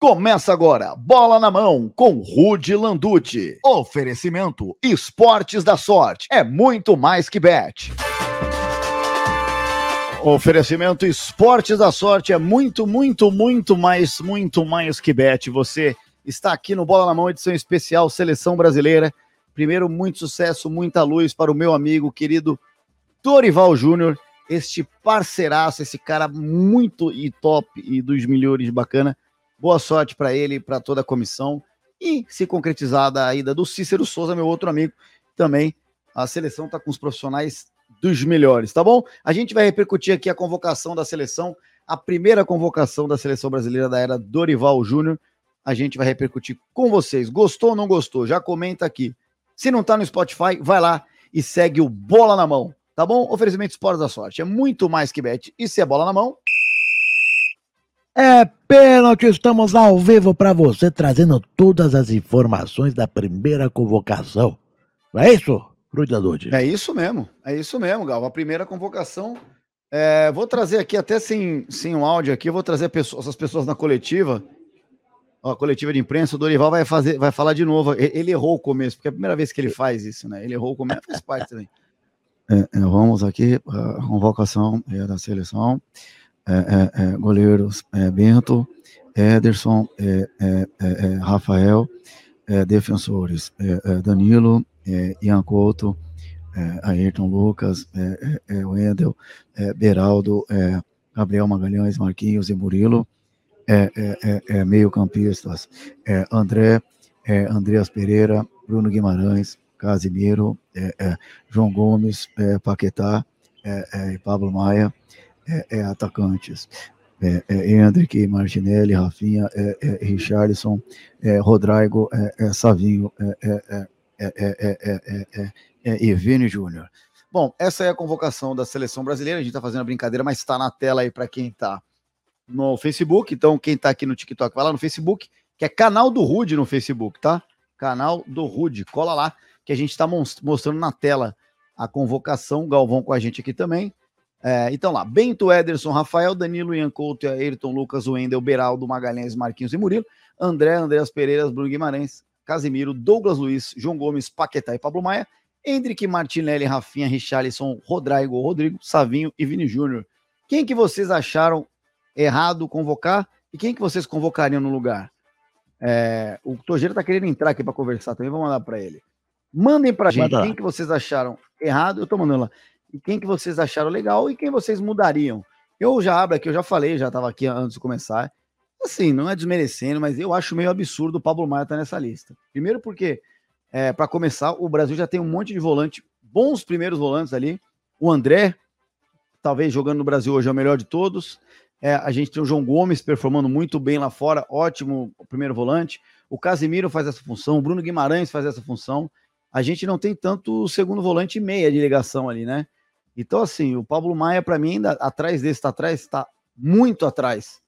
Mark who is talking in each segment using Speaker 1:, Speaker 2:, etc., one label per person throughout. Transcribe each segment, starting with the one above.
Speaker 1: Começa agora, bola na mão com Rude Landucci. Oferecimento Esportes da Sorte. É muito mais que bet. Oferecimento Esportes da Sorte é muito, muito, muito mais, muito mais que bet. Você está aqui no Bola na Mão, edição especial Seleção Brasileira. Primeiro, muito sucesso, muita luz para o meu amigo querido Dorival Júnior, este parceiraço, esse cara muito e top e dos melhores bacana Boa sorte para ele para toda a comissão. E se concretizada a ida do Cícero Souza, meu outro amigo, também a seleção está com os profissionais dos melhores, tá bom? A gente vai repercutir aqui a convocação da seleção, a primeira convocação da seleção brasileira da era Dorival Júnior. A gente vai repercutir com vocês. Gostou ou não gostou? Já comenta aqui. Se não tá no Spotify, vai lá e segue o Bola na Mão, tá bom? Oferecimento Esportes da Sorte. É muito mais que bet. E se é bola na mão,
Speaker 2: é pênalti, estamos ao vivo para você, trazendo todas as informações da primeira convocação. Não é isso, Rudy
Speaker 1: É isso mesmo, é isso mesmo, Gal. A primeira convocação. É, vou trazer aqui, até sem, sem um áudio aqui, vou trazer pessoas, essas pessoas na coletiva. Ó, a coletiva de imprensa, o Dorival vai, fazer, vai falar de novo. Ele errou o começo, porque é a primeira vez que ele faz isso, né? Ele errou o começo, faz parte também. É, é, vamos aqui, a convocação é da seleção. É, é, é, goleiros Bento, Ederson, Rafael, defensores Danilo, Ian Couto, Ayrton Lucas, Wendel, Beraldo, Gabriel Magalhães, Marquinhos e Murilo, meio campistas André, Andreas Pereira, Bruno Guimarães, Casimiro, João Gomes, Paquetá e Pablo Maia, é, é, atacantes. É, é, Hendrick, Martinelli, Rafinha, é, é, Richarlison, é, Rodrigo, é, é, Savinho é, é, é, e Vini Júnior. Bom, essa é a convocação da seleção brasileira. A gente está fazendo a brincadeira, mas está na tela aí para quem está no Facebook. Então, quem está aqui no TikTok, vai lá no Facebook, que é canal do Rude no Facebook, tá? Canal do Rude. Cola lá, que a gente está mostrando na tela a convocação. Galvão com a gente aqui também. É, então lá, Bento, Ederson, Rafael, Danilo, Ian Couto, Ayrton, Lucas, Wendel, Beraldo, Magalhães, Marquinhos e Murilo, André, Andreas Pereiras, Bruno Guimarães, Casimiro, Douglas Luiz, João Gomes, Paquetá e Pablo Maia, Hendrick, Martinelli, Rafinha, Richarlison, Rodrigo, Rodrigo, Savinho e Vini Júnior. Quem que vocês acharam errado convocar e quem que vocês convocariam no lugar? É, o Tojeiro tá querendo entrar aqui para conversar também, vamos mandar para ele. Mandem pra gente Manda. quem que vocês acharam errado, eu tô mandando lá e quem que vocês acharam legal e quem vocês mudariam. Eu já abro aqui, eu já falei, já estava aqui antes de começar. Assim, não é desmerecendo, mas eu acho meio absurdo o Pablo Maia estar tá nessa lista. Primeiro porque, é, para começar, o Brasil já tem um monte de volante, bons primeiros volantes ali. O André, talvez jogando no Brasil hoje é o melhor de todos. É, a gente tem o João Gomes performando muito bem lá fora, ótimo primeiro volante. O Casimiro faz essa função, o Bruno Guimarães faz essa função. A gente não tem tanto segundo volante e meia de ligação ali, né? Então, assim, o Pablo Maia, para mim, ainda atrás desse, está atrás, está muito atrás.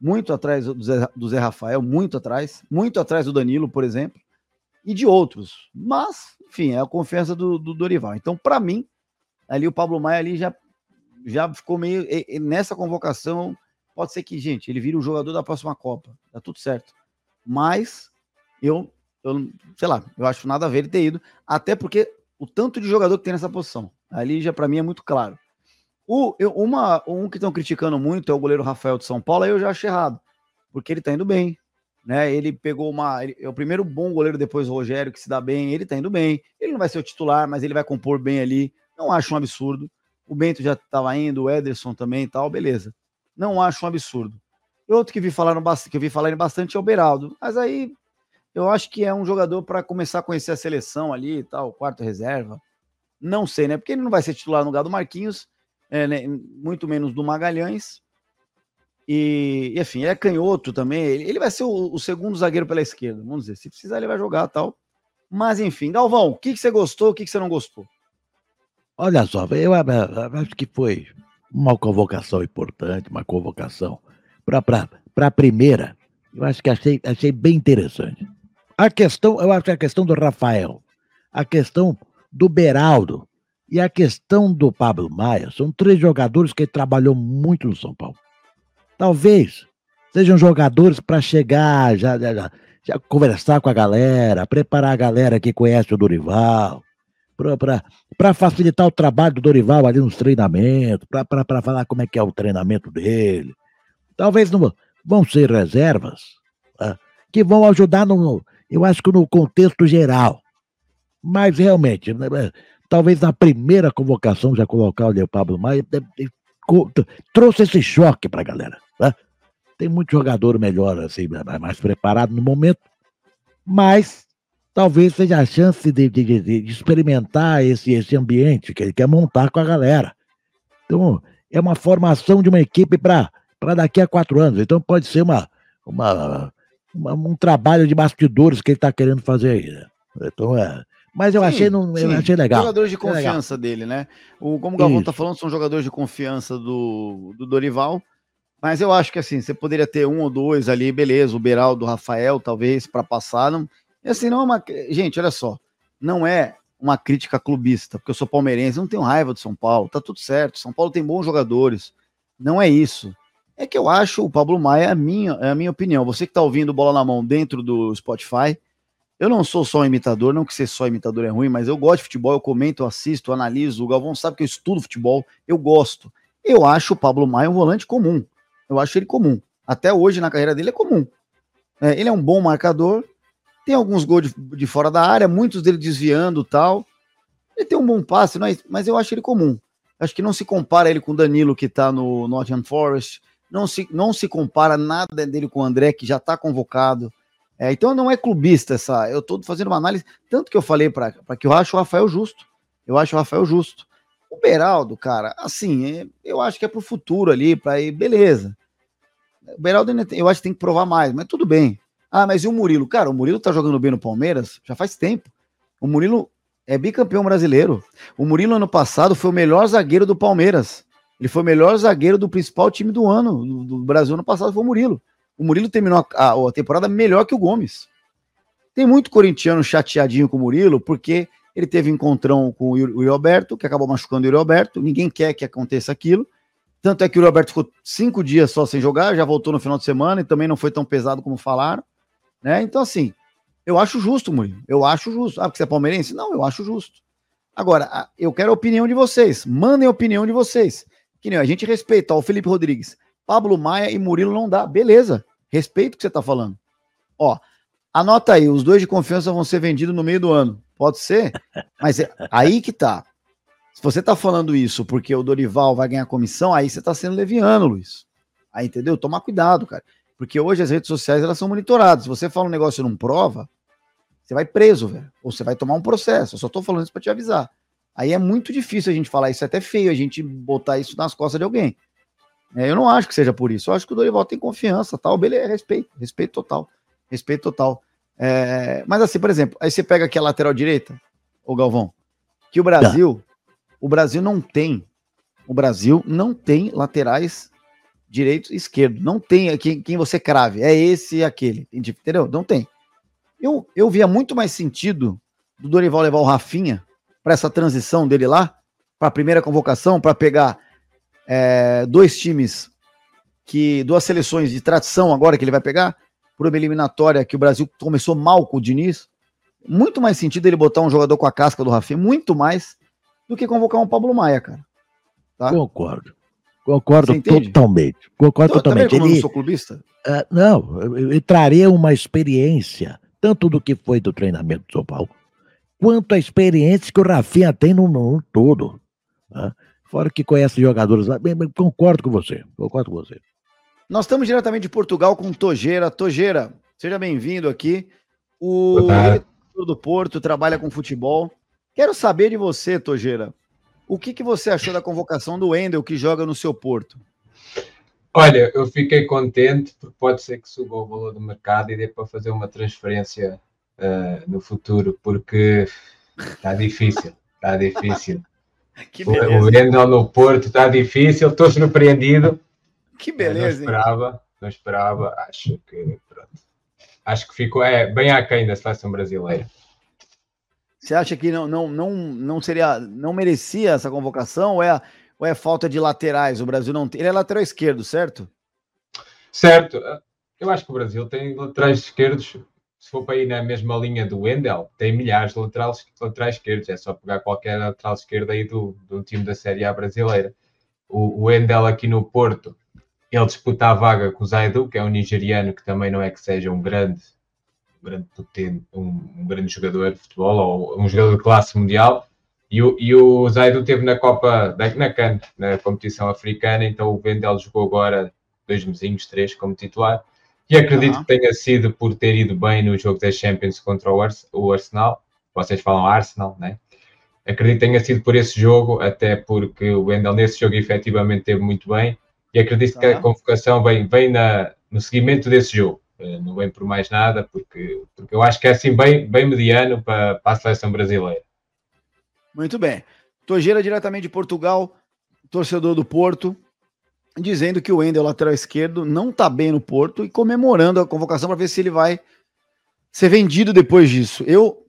Speaker 1: Muito atrás do Zé, do Zé Rafael, muito atrás. Muito atrás do Danilo, por exemplo. E de outros. Mas, enfim, é a confiança do, do Dorival. Então, para mim, ali o Pablo Maia ali já, já ficou meio. E, e nessa convocação, pode ser que, gente, ele vire o jogador da próxima Copa. Tá tudo certo. Mas eu, eu sei lá, eu acho nada a ver ele ter ido. Até porque o tanto de jogador que tem nessa posição. Ali já para mim é muito claro. O, eu, uma, um que estão criticando muito é o goleiro Rafael de São Paulo, aí eu já acho errado, porque ele tá indo bem. Né? Ele pegou uma. Ele, é o primeiro bom goleiro depois do Rogério, que se dá bem, ele tá indo bem. Ele não vai ser o titular, mas ele vai compor bem ali. Não acho um absurdo. O Bento já estava indo, o Ederson também e tal, beleza. Não acho um absurdo. Outro que vi falar que eu vi falarem bastante é o Beraldo. Mas aí eu acho que é um jogador para começar a conhecer a seleção ali e tal, quarto reserva. Não sei, né? Porque ele não vai ser titular no lugar do Marquinhos, é, né? muito menos do Magalhães. E, enfim, é canhoto também. Ele, ele vai ser o, o, segundo zagueiro pela esquerda, vamos dizer. Se precisar, ele vai jogar tal. Mas, enfim, Galvão, o que, que você gostou, o que, que você não gostou?
Speaker 2: Olha só, eu, acho que foi uma convocação importante, uma convocação para a primeira. Eu acho que achei, achei bem interessante. A questão, eu acho que a questão do Rafael, a questão do Beraldo e a questão do Pablo Maia são três jogadores que trabalhou muito no São Paulo. Talvez sejam jogadores para chegar, já, já, já, conversar com a galera, preparar a galera que conhece o Dorival, para facilitar o trabalho do Dorival ali nos treinamentos, para falar como é que é o treinamento dele. Talvez não vão ser reservas tá? que vão ajudar no, eu acho que no contexto geral. Mas realmente, né, talvez na primeira convocação já colocar o Pablo Maia trouxe esse choque para a galera. Né? Tem muito jogador melhor, assim, mais preparado no momento, mas talvez seja a chance de, de, de, experimentar esse, esse ambiente que ele quer montar com a galera. Então, é uma formação de uma equipe para daqui a quatro anos. Então, pode ser uma, uma, uma um trabalho de bastidores que ele está querendo fazer aí. Né? Então, é, mas eu sim, achei, não, eu achei legal.
Speaker 1: Jogadores de confiança dele, né? O, como o Galvão está falando, são jogadores de confiança do, do Dorival. Mas eu acho que assim, você poderia ter um ou dois ali, beleza, o Beraldo, o Rafael, talvez, para passar. Não, e assim, não é uma. Gente, olha só. Não é uma crítica clubista, porque eu sou palmeirense, não tenho raiva do São Paulo, tá tudo certo. São Paulo tem bons jogadores. Não é isso. É que eu acho o Pablo Maia, é a minha, é a minha opinião. Você que tá ouvindo bola na mão dentro do Spotify, eu não sou só imitador, não que ser só imitador é ruim, mas eu gosto de futebol, eu comento, eu assisto, eu analiso. O Galvão sabe que eu estudo futebol, eu gosto. Eu acho o Pablo Maia um volante comum. Eu acho ele comum. Até hoje na carreira dele é comum. É, ele é um bom marcador, tem alguns gols de, de, fora da área, muitos dele desviando tal. Ele tem um bom passe, mas, mas eu acho ele comum. Acho que não se compara ele com o Danilo, que está no Nottingham Forest. Não se, não se compara nada dele com o André, que já está convocado. É, então não é clubista essa. Eu estou fazendo uma análise, tanto que eu falei para que eu acho o Rafael justo. Eu acho o Rafael justo. O Beraldo, cara, assim, é, eu acho que é pro futuro ali, para ir, beleza. O Beraldo, eu acho que tem que provar mais, mas tudo bem. Ah, mas e o Murilo? Cara, o Murilo tá jogando bem no Palmeiras já faz tempo. O Murilo é bicampeão brasileiro. O Murilo, ano passado, foi o melhor zagueiro do Palmeiras. Ele foi o melhor zagueiro do principal time do ano, do Brasil ano passado, foi o Murilo. O Murilo terminou a, a, a temporada melhor que o Gomes. Tem muito corintiano chateadinho com o Murilo, porque ele teve encontrão com o Yuri Alberto, que acabou machucando o Yuri Alberto. Ninguém quer que aconteça aquilo. Tanto é que o Yuri Alberto ficou cinco dias só sem jogar, já voltou no final de semana e também não foi tão pesado como falaram. Né? Então, assim, eu acho justo, Murilo. Eu acho justo. Ah, porque você é palmeirense? Não, eu acho justo. Agora, eu quero a opinião de vocês. Mandem a opinião de vocês. Que nem a gente respeita ó, o Felipe Rodrigues. Pablo Maia e Murilo não dá. Beleza. Respeito o que você está falando. Ó, anota aí, os dois de confiança vão ser vendidos no meio do ano. Pode ser? Mas é aí que tá. Se você tá falando isso porque o Dorival vai ganhar comissão, aí você tá sendo leviano, Luiz. Aí, entendeu? Tomar cuidado, cara. Porque hoje as redes sociais elas são monitoradas. Se você fala um negócio e não prova, você vai preso, velho. Ou você vai tomar um processo. Eu só tô falando isso para te avisar. Aí é muito difícil a gente falar isso, é até feio a gente botar isso nas costas de alguém. É, eu não acho que seja por isso. Eu acho que o Dorival tem confiança, tal. Beleza, respeito, respeito total. Respeito total. É, mas assim, por exemplo, aí você pega aqui a lateral direita, o Galvão, que o Brasil, tá. o Brasil não tem, o Brasil não tem laterais direito e esquerdo. Não tem quem, quem você crave. É esse e aquele. Entendeu? Não tem. Eu, eu via muito mais sentido do Dorival levar o Rafinha para essa transição dele lá, para a primeira convocação, para pegar é, dois times que. duas seleções de tradição agora que ele vai pegar, por uma eliminatória que o Brasil começou mal com o Diniz. Muito mais sentido ele botar um jogador com a casca do Rafinha, muito mais, do que convocar um Pablo Maia, cara.
Speaker 2: Tá? Concordo. Concordo totalmente. Concordo então, totalmente.
Speaker 1: Ele, eu não sou clubista?
Speaker 2: Uh, não, eu, eu traria uma experiência, tanto do que foi do treinamento do São Paulo, quanto a experiência que o Rafinha tem no mundo todo. Né? Fora que conhece jogadores lá. Concordo com você. Concordo com você.
Speaker 1: Nós estamos diretamente de Portugal com Tojeira. Tojeira, seja bem-vindo aqui. O do Porto trabalha com futebol. Quero saber de você, Tojeira. O que, que você achou da convocação do Wendel, que joga no seu Porto?
Speaker 3: Olha, eu fiquei contente porque pode ser que suba o valor do mercado e dê para fazer uma transferência uh, no futuro, porque está difícil, está difícil. O Wendel no Porto está difícil, estou surpreendido.
Speaker 1: Que beleza.
Speaker 3: Não esperava, não esperava, acho que pronto. Acho que ficou é, bem aquém da seleção brasileira.
Speaker 1: Você acha que não, não, não, não seria, não merecia essa convocação ou é, ou é falta de laterais? O Brasil não tem. Ele é lateral esquerdo, certo?
Speaker 3: Certo. Eu acho que o Brasil tem laterais esquerdos, se for para ir na mesma linha do Wendel, tem milhares de laterais, laterais esquerdos. É só pegar qualquer lateral esquerdo aí do, do time da Série A brasileira. O, o Wendel aqui no Porto, ele disputa a vaga com o Zaidu, que é um nigeriano que também não é que seja um grande, um grande potente, um, um grande jogador de futebol ou um jogador de classe mundial. E o, e o Zaidu teve na Copa, na CAN, na competição africana, então o Wendel jogou agora dois mesinhos, três como titular. E acredito uhum. que tenha sido por ter ido bem no jogo das Champions contra o, Ars o Arsenal. Vocês falam Arsenal, né? Acredito que tenha sido por esse jogo, até porque o Wendel nesse jogo efetivamente teve muito bem. E acredito uhum. que a convocação vem, vem na, no seguimento desse jogo. Uh, não vem por mais nada, porque, porque eu acho que é assim bem, bem mediano para, para a seleção brasileira.
Speaker 1: Muito bem. Togeira diretamente de Portugal, torcedor do Porto dizendo que o Wendel, lateral esquerdo, não tá bem no Porto e comemorando a convocação para ver se ele vai ser vendido depois disso. Eu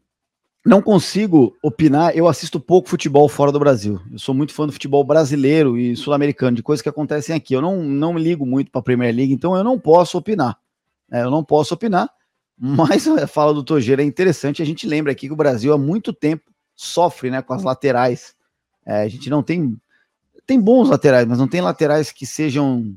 Speaker 1: não consigo opinar, eu assisto pouco futebol fora do Brasil. Eu sou muito fã do futebol brasileiro e sul-americano, de coisas que acontecem aqui. Eu não, não me ligo muito para a Premier League, então eu não posso opinar. É, eu não posso opinar, mas a fala do Togeira é interessante. A gente lembra aqui que o Brasil há muito tempo sofre né, com as laterais. É, a gente não tem tem bons laterais, mas não tem laterais que sejam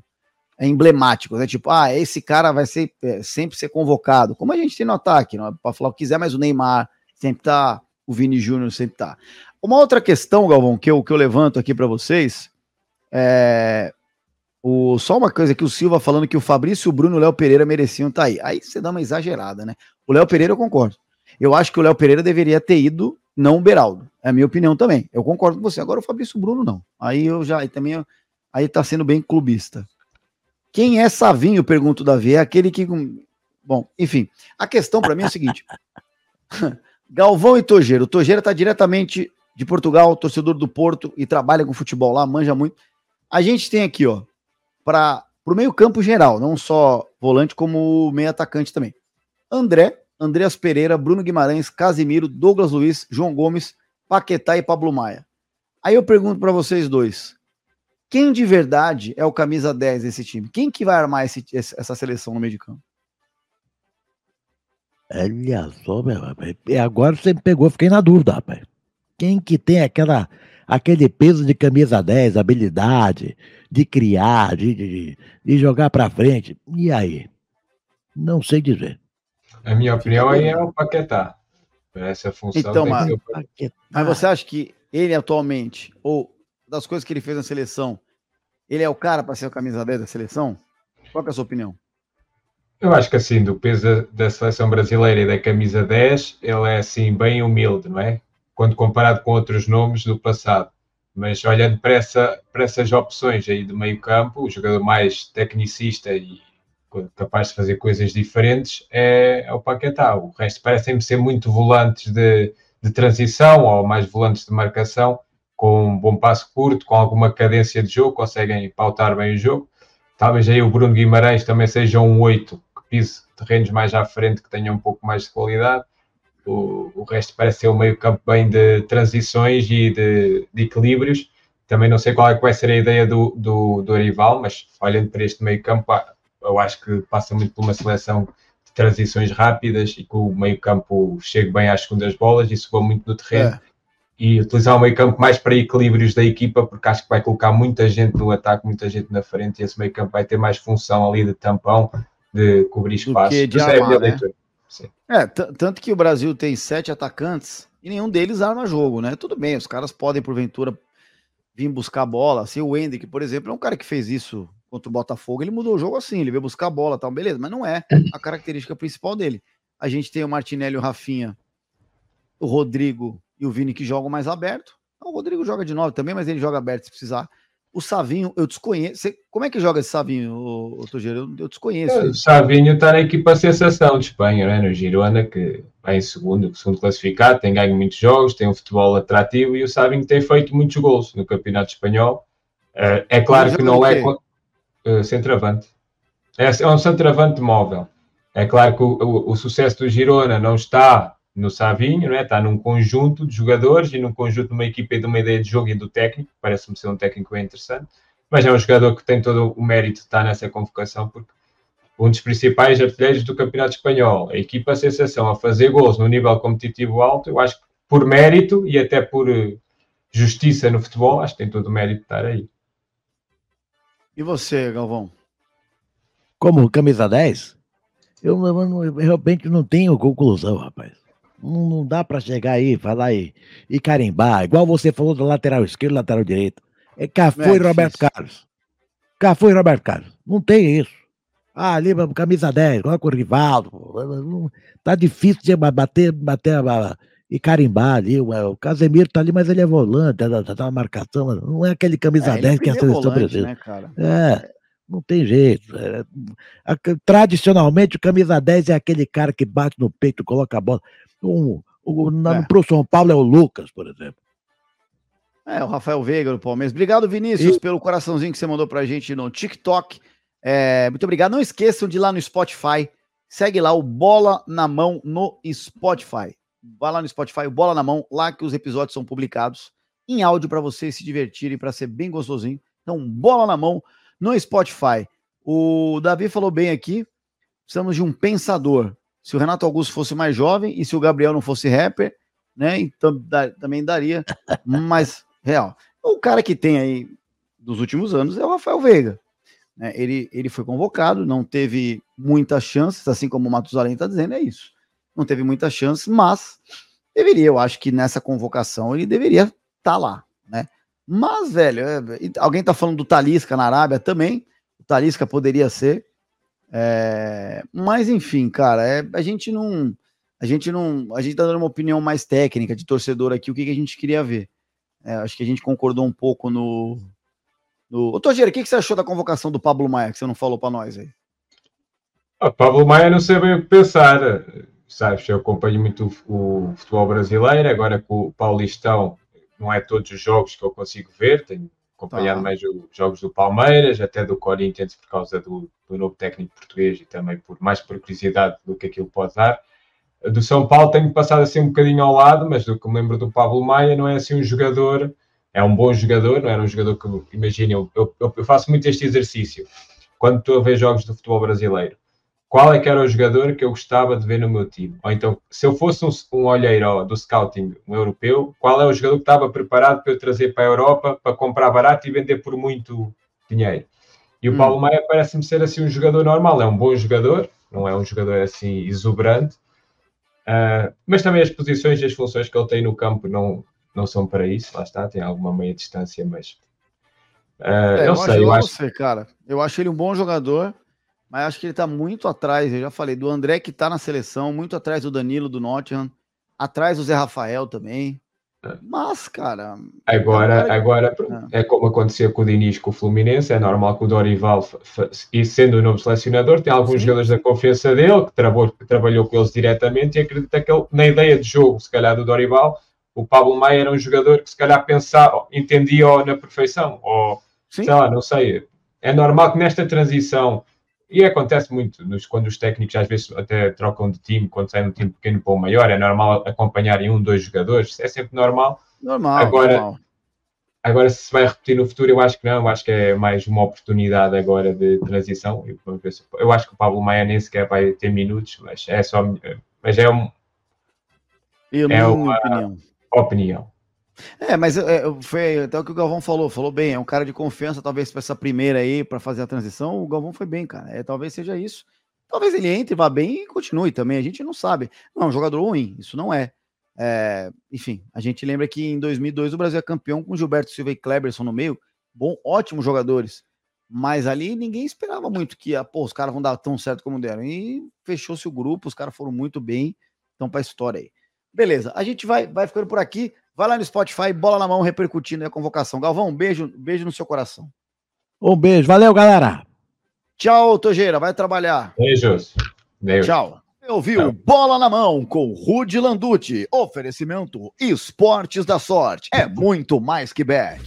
Speaker 1: emblemáticos, né? Tipo, ah, esse cara vai ser é, sempre ser convocado, como a gente tem no ataque, não é para falar o que quiser, mas o Neymar sempre tá, o Vini Júnior sempre tá. Uma outra questão, Galvão, que eu, que eu levanto aqui para vocês é o, só uma coisa que o Silva falando que o Fabrício, o Bruno e o Léo Pereira mereciam estar tá aí. Aí você dá uma exagerada, né? O Léo Pereira eu concordo. Eu acho que o Léo Pereira deveria ter ido não o Beraldo. É a minha opinião também. Eu concordo com você. Agora o Fabrício Bruno não. Aí eu já, aí também, aí tá sendo bem clubista. Quem é Savinho, pergunto o Davi, é aquele que, bom, enfim, a questão para mim é a seguinte. Galvão e Togeiro. O Togeiro tá diretamente de Portugal, torcedor do Porto e trabalha com futebol lá, manja muito. A gente tem aqui, ó, para o meio-campo geral, não só volante, como meio atacante também. André, Andreas Pereira, Bruno Guimarães, Casimiro, Douglas Luiz, João Gomes, Paquetá e Pablo Maia. Aí eu pergunto para vocês dois: quem de verdade é o camisa 10 desse time? Quem que vai armar esse, essa seleção no meio de campo?
Speaker 2: Olha só, meu, e agora você me pegou, fiquei na dúvida, rapaz. Quem que tem aquela, aquele peso de camisa 10, habilidade de criar, de, de, de jogar para frente? E aí? Não sei dizer.
Speaker 3: A minha opinião aí é o Paquetá. Essa função
Speaker 1: então, mas, mas você acha que ele atualmente, ou das coisas que ele fez na seleção, ele é o cara para ser o camisa 10 da seleção? Qual é a sua opinião?
Speaker 3: Eu acho que assim, do peso da seleção brasileira e da camisa 10, ele é assim bem humilde, não é? Quando comparado com outros nomes do passado. Mas olhando para, essa, para essas opções aí do meio campo, o jogador mais tecnicista e capaz de fazer coisas diferentes é, é o Paquetá. O resto parecem-me ser muito volantes de, de transição ou mais volantes de marcação, com um bom passo curto, com alguma cadência de jogo, conseguem pautar bem o jogo. Talvez aí o Bruno Guimarães também seja um 8 que pise terrenos mais à frente, que tenha um pouco mais de qualidade. O, o resto parece ser um meio campo bem de transições e de, de equilíbrios. Também não sei qual é que vai ser a ideia do, do, do Arival, mas olhando para este meio campo, eu acho que passa muito por uma seleção de transições rápidas e que o meio-campo chegue bem às segundas bolas e suba muito no terreno. É. E utilizar o meio-campo mais para equilíbrios da equipa, porque acho que vai colocar muita gente no ataque, muita gente na frente, e esse meio-campo vai ter mais função ali de tampão, de cobrir espaço.
Speaker 1: De é armar, né? É, tanto que o Brasil tem sete atacantes e nenhum deles arma jogo, né? Tudo bem, os caras podem, porventura, vir buscar bola. Assim, o Hendrick, por exemplo, é um cara que fez isso contra o Botafogo, ele mudou o jogo assim, ele veio buscar a bola, tal, beleza, mas não é a característica principal dele. A gente tem o Martinelli, o Rafinha, o Rodrigo e o Vini que jogam mais aberto. O Rodrigo joga de nove também, mas ele joga aberto se precisar. O Savinho, eu desconheço. Como é que joga esse Savinho, o, o Eu, eu desconheço. É,
Speaker 3: o Savinho está na equipa sensação de Espanha, né? no Girona, que vai em segundo, segundo classificado, tem ganho muitos jogos, tem um futebol atrativo e o Savinho tem feito muitos gols no Campeonato Espanhol. Uh, é claro que não é uh, centroavante. É, é um centroavante móvel. É claro que o, o, o, sucesso do Girona não está no Savinho, não é? está num conjunto de jogadores e num conjunto de uma equipa e de uma ideia de jogo e do técnico. Parece-me ser um técnico interessante, mas é um jogador que tem todo o mérito de estar nessa convocação, porque um dos principais artilheiros do Campeonato Espanhol, a equipa sensação a fazer gols no nível competitivo alto, eu acho que por mérito e até por eh, justiça no futebol, acho que tem todo o mérito de estar aí.
Speaker 1: E você, Galvão?
Speaker 2: Como camisa 10? Eu, eu, realmente não tenho conclusão, rapaz. Não, não dá para chegar aí, falar e, e carimbar, igual você falou do lateral esquerdo, lateral direito. É Cafu é, e Roberto Carlos. Cafu e Roberto Carlos. Não tem isso. Ah, ali, camisa 10, coloca o Rivaldo. Tá difícil de bater, bater e carimbar ali. O Casemiro tá ali, mas ele é volante, tá, tá, uma marcação. Não é aquele camisa é, 10 que a seleção precisa. Né, é, não tem jeito. É, tradicionalmente, o camisa 10 é aquele cara que bate no peito, coloca a bola. Um, o, na, é. Pro São Paulo é o Lucas, por exemplo.
Speaker 1: É, o Rafael Veiga do Palmeiras. Obrigado, Vinícius, e... pelo coraçãozinho que você mandou pra gente no TikTok. É, muito obrigado. Não esqueçam de ir lá no Spotify. Segue lá o Bola na Mão no Spotify. Vai lá no Spotify, Bola na Mão, lá que os episódios são publicados em áudio para vocês se divertirem, para ser bem gostosinho. Então, Bola na Mão no Spotify. O Davi falou bem aqui, precisamos de um pensador. Se o Renato Augusto fosse mais jovem e se o Gabriel não fosse rapper, né, então também daria, mas real. O cara que tem aí dos últimos anos é o Rafael Veiga. Né? Ele, ele foi convocado, não teve muitas chances, assim como o Matusalém está dizendo, é isso. Não teve muitas chances, mas deveria, eu acho que nessa convocação ele deveria estar tá lá, né? Mas, velho, é, alguém tá falando do Talisca na Arábia também. O Talisca poderia ser. É, mas, enfim, cara, é, a gente não. A gente não. A gente tá dando uma opinião mais técnica de torcedor aqui, o que, que a gente queria ver. É, acho que a gente concordou um pouco no, do... Ô, Togeira, o que, que você achou da convocação do Pablo Maia, que você não falou para nós aí?
Speaker 3: O ah, Pablo Maia não sei bem o que pensar. Sabes, eu acompanho muito o, o futebol brasileiro, agora com o Paulistão, não é todos os jogos que eu consigo ver, tenho acompanhado tá. mais os jogos do Palmeiras, até do Corinthians, por causa do, do novo técnico português e também por mais por curiosidade do que aquilo pode dar. Do São Paulo tenho passado assim um bocadinho ao lado, mas do que me lembro do Pablo Maia, não é assim um jogador é um bom jogador, não era um jogador que, imagina, eu, eu, eu, faço muito este exercício quando estou a ver jogos do futebol brasileiro. Qual é que era o jogador que eu gostava de ver no meu time? Ou então, se eu fosse um, um olheiro do scouting um europeu, qual é o jogador que estava preparado para eu trazer para a Europa para comprar barato e vender por muito dinheiro? E o hum. Paulo Maia parece-me ser assim um jogador normal, é um bom jogador, não é um jogador assim exuberante, uh, mas também as posições e as funções que ele tem no campo não, não são para isso, lá está, tem alguma meia distância, mas
Speaker 1: uh, é, eu, sei, eu acho. Você, cara, eu acho ele um bom jogador, mas acho que ele está muito atrás. Eu já falei do André que está na seleção, muito atrás do Danilo do Nottingham, atrás do Zé Rafael também. É. Mas, cara.
Speaker 3: Agora, é agora é. é como acontecia com o Diniz com o Fluminense, é normal que o Dorival, e sendo o novo selecionador, tem alguns Sim. jogadores da confiança dele, que trabalhou, que trabalhou com eles diretamente e acredita que ele, na ideia de jogo, se calhar, do Dorival, o Pablo Maia era um jogador que se calhar pensava, entendia na perfeição, ou Sim. sei lá, não sei. É normal que nesta transição, e acontece muito nos, quando os técnicos às vezes até trocam de time, quando saem de um time pequeno para o maior, é normal acompanharem um, dois jogadores, é sempre normal.
Speaker 1: Normal,
Speaker 3: agora,
Speaker 1: normal.
Speaker 3: Agora, se vai repetir no futuro, eu acho que não, eu acho que é mais uma oportunidade agora de transição. Eu acho que o Pablo Maia nem sequer vai ter minutos, mas é só. Mas é um.
Speaker 1: É uma, opinião
Speaker 3: opinião.
Speaker 1: É, mas é, foi até o que o Galvão falou, falou bem, é um cara de confiança, talvez para essa primeira aí, para fazer a transição, o Galvão foi bem, cara. É, talvez seja isso. Talvez ele entre, vá bem e continue também, a gente não sabe. Não, é um jogador ruim, isso não é. é. Enfim, a gente lembra que em 2002 o Brasil é campeão com Gilberto Silva e Kleberson no meio, bom, ótimos jogadores. Mas ali ninguém esperava muito que, ah, pô, os caras vão dar tão certo como deram. E fechou-se o grupo, os caras foram muito bem, então para a história aí. Beleza, a gente vai, vai ficando por aqui. Vai lá no Spotify, bola na mão, repercutindo a convocação. Galvão, um beijo, beijo no seu coração.
Speaker 2: Um beijo, valeu, galera.
Speaker 1: Tchau, Tojeira, vai trabalhar.
Speaker 3: Beijos.
Speaker 1: Beijo. Tchau. Eu vi o Bola na Mão com Rude Landucci. Oferecimento Esportes da Sorte. É muito mais que bet.